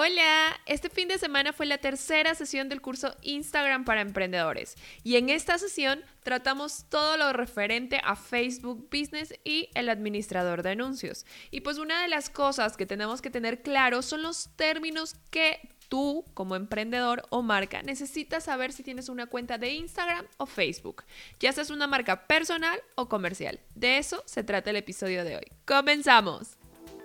Hola, este fin de semana fue la tercera sesión del curso Instagram para emprendedores y en esta sesión tratamos todo lo referente a Facebook Business y el administrador de anuncios. Y pues una de las cosas que tenemos que tener claro son los términos que tú como emprendedor o marca necesitas saber si tienes una cuenta de Instagram o Facebook, ya seas una marca personal o comercial. De eso se trata el episodio de hoy. ¡Comenzamos!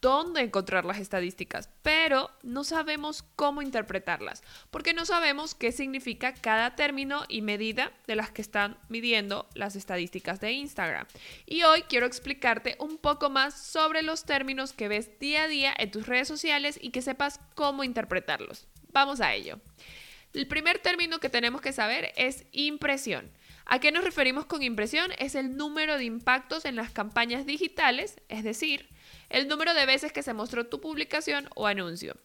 dónde encontrar las estadísticas, pero no sabemos cómo interpretarlas, porque no sabemos qué significa cada término y medida de las que están midiendo las estadísticas de Instagram. Y hoy quiero explicarte un poco más sobre los términos que ves día a día en tus redes sociales y que sepas cómo interpretarlos. Vamos a ello. El primer término que tenemos que saber es impresión. ¿A qué nos referimos con impresión? Es el número de impactos en las campañas digitales, es decir, el número de veces que se mostró tu publicación o anuncio.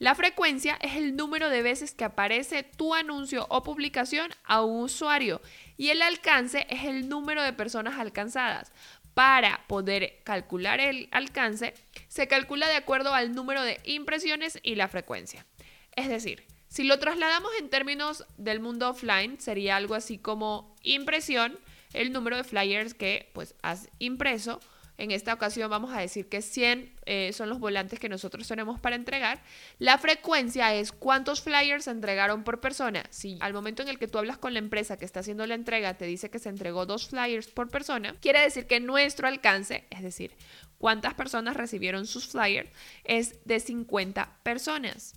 La frecuencia es el número de veces que aparece tu anuncio o publicación a un usuario y el alcance es el número de personas alcanzadas. Para poder calcular el alcance, se calcula de acuerdo al número de impresiones y la frecuencia. Es decir, si lo trasladamos en términos del mundo offline, sería algo así como impresión, el número de flyers que pues has impreso, en esta ocasión vamos a decir que 100 eh, son los volantes que nosotros tenemos para entregar. La frecuencia es cuántos flyers se entregaron por persona. Si al momento en el que tú hablas con la empresa que está haciendo la entrega te dice que se entregó dos flyers por persona, quiere decir que nuestro alcance, es decir, cuántas personas recibieron sus flyers, es de 50 personas.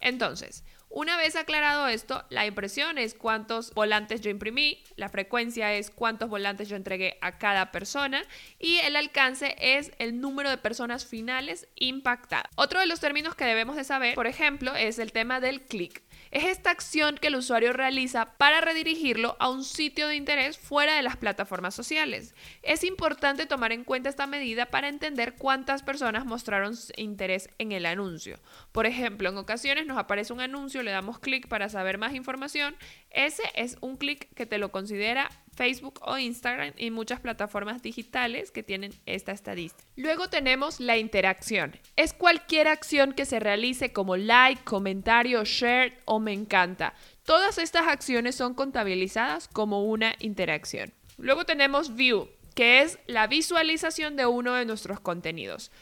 Entonces, una vez aclarado esto, la impresión es cuántos volantes yo imprimí, la frecuencia es cuántos volantes yo entregué a cada persona y el alcance es el número de personas finales impactadas. Otro de los términos que debemos de saber, por ejemplo, es el tema del clic. Es esta acción que el usuario realiza para redirigirlo a un sitio de interés fuera de las plataformas sociales. Es importante tomar en cuenta esta medida para entender cuántas personas mostraron interés en el anuncio. Por ejemplo, en ocasiones nos aparece un anuncio, le damos clic para saber más información. Ese es un clic que te lo considera Facebook o Instagram y muchas plataformas digitales que tienen esta estadística. Luego tenemos la interacción. Es cualquier acción que se realice como like, comentario, share o me encanta. Todas estas acciones son contabilizadas como una interacción. Luego tenemos view, que es la visualización de uno de nuestros contenidos.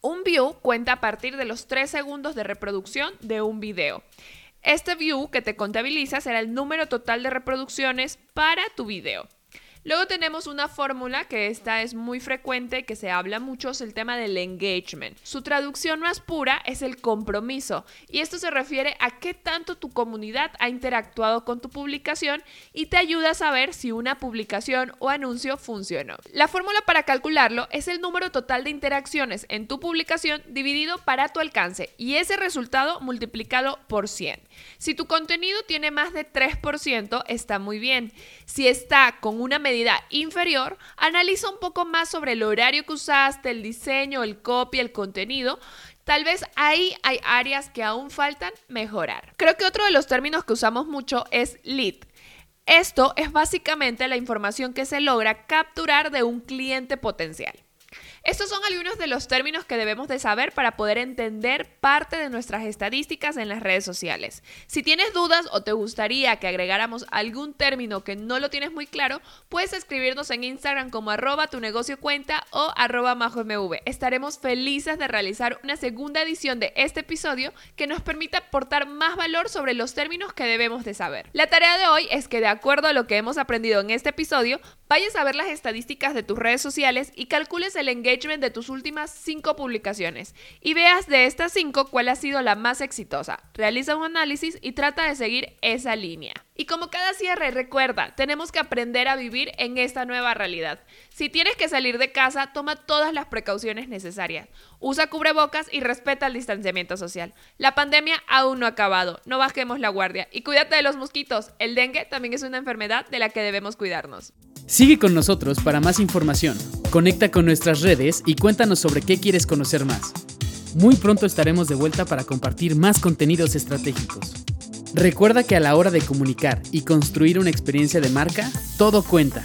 Un view cuenta a partir de los 3 segundos de reproducción de un video. Este view que te contabiliza será el número total de reproducciones para tu video. Luego tenemos una fórmula que esta es muy frecuente, que se habla mucho, es el tema del engagement. Su traducción más pura es el compromiso y esto se refiere a qué tanto tu comunidad ha interactuado con tu publicación y te ayuda a saber si una publicación o anuncio funcionó. La fórmula para calcularlo es el número total de interacciones en tu publicación dividido para tu alcance y ese resultado multiplicado por 100. Si tu contenido tiene más de 3%, está muy bien. Si está con una medida inferior, analiza un poco más sobre el horario que usaste, el diseño, el copy, el contenido. Tal vez ahí hay áreas que aún faltan mejorar. Creo que otro de los términos que usamos mucho es lead. Esto es básicamente la información que se logra capturar de un cliente potencial. Estos son algunos de los términos que debemos de saber para poder entender parte de nuestras estadísticas en las redes sociales. Si tienes dudas o te gustaría que agregáramos algún término que no lo tienes muy claro, puedes escribirnos en Instagram como arroba tu negocio cuenta o arroba majomv. Estaremos felices de realizar una segunda edición de este episodio que nos permita aportar más valor sobre los términos que debemos de saber. La tarea de hoy es que de acuerdo a lo que hemos aprendido en este episodio, vayas a ver las estadísticas de tus redes sociales y calcules el engagement de tus últimas cinco publicaciones y veas de estas cinco cuál ha sido la más exitosa. Realiza un análisis y trata de seguir esa línea. Y como cada cierre, recuerda, tenemos que aprender a vivir en esta nueva realidad. Si tienes que salir de casa, toma todas las precauciones necesarias. Usa cubrebocas y respeta el distanciamiento social. La pandemia aún no ha acabado, no bajemos la guardia y cuídate de los mosquitos. El dengue también es una enfermedad de la que debemos cuidarnos. Sigue con nosotros para más información. Conecta con nuestras redes y cuéntanos sobre qué quieres conocer más. Muy pronto estaremos de vuelta para compartir más contenidos estratégicos. Recuerda que a la hora de comunicar y construir una experiencia de marca, todo cuenta.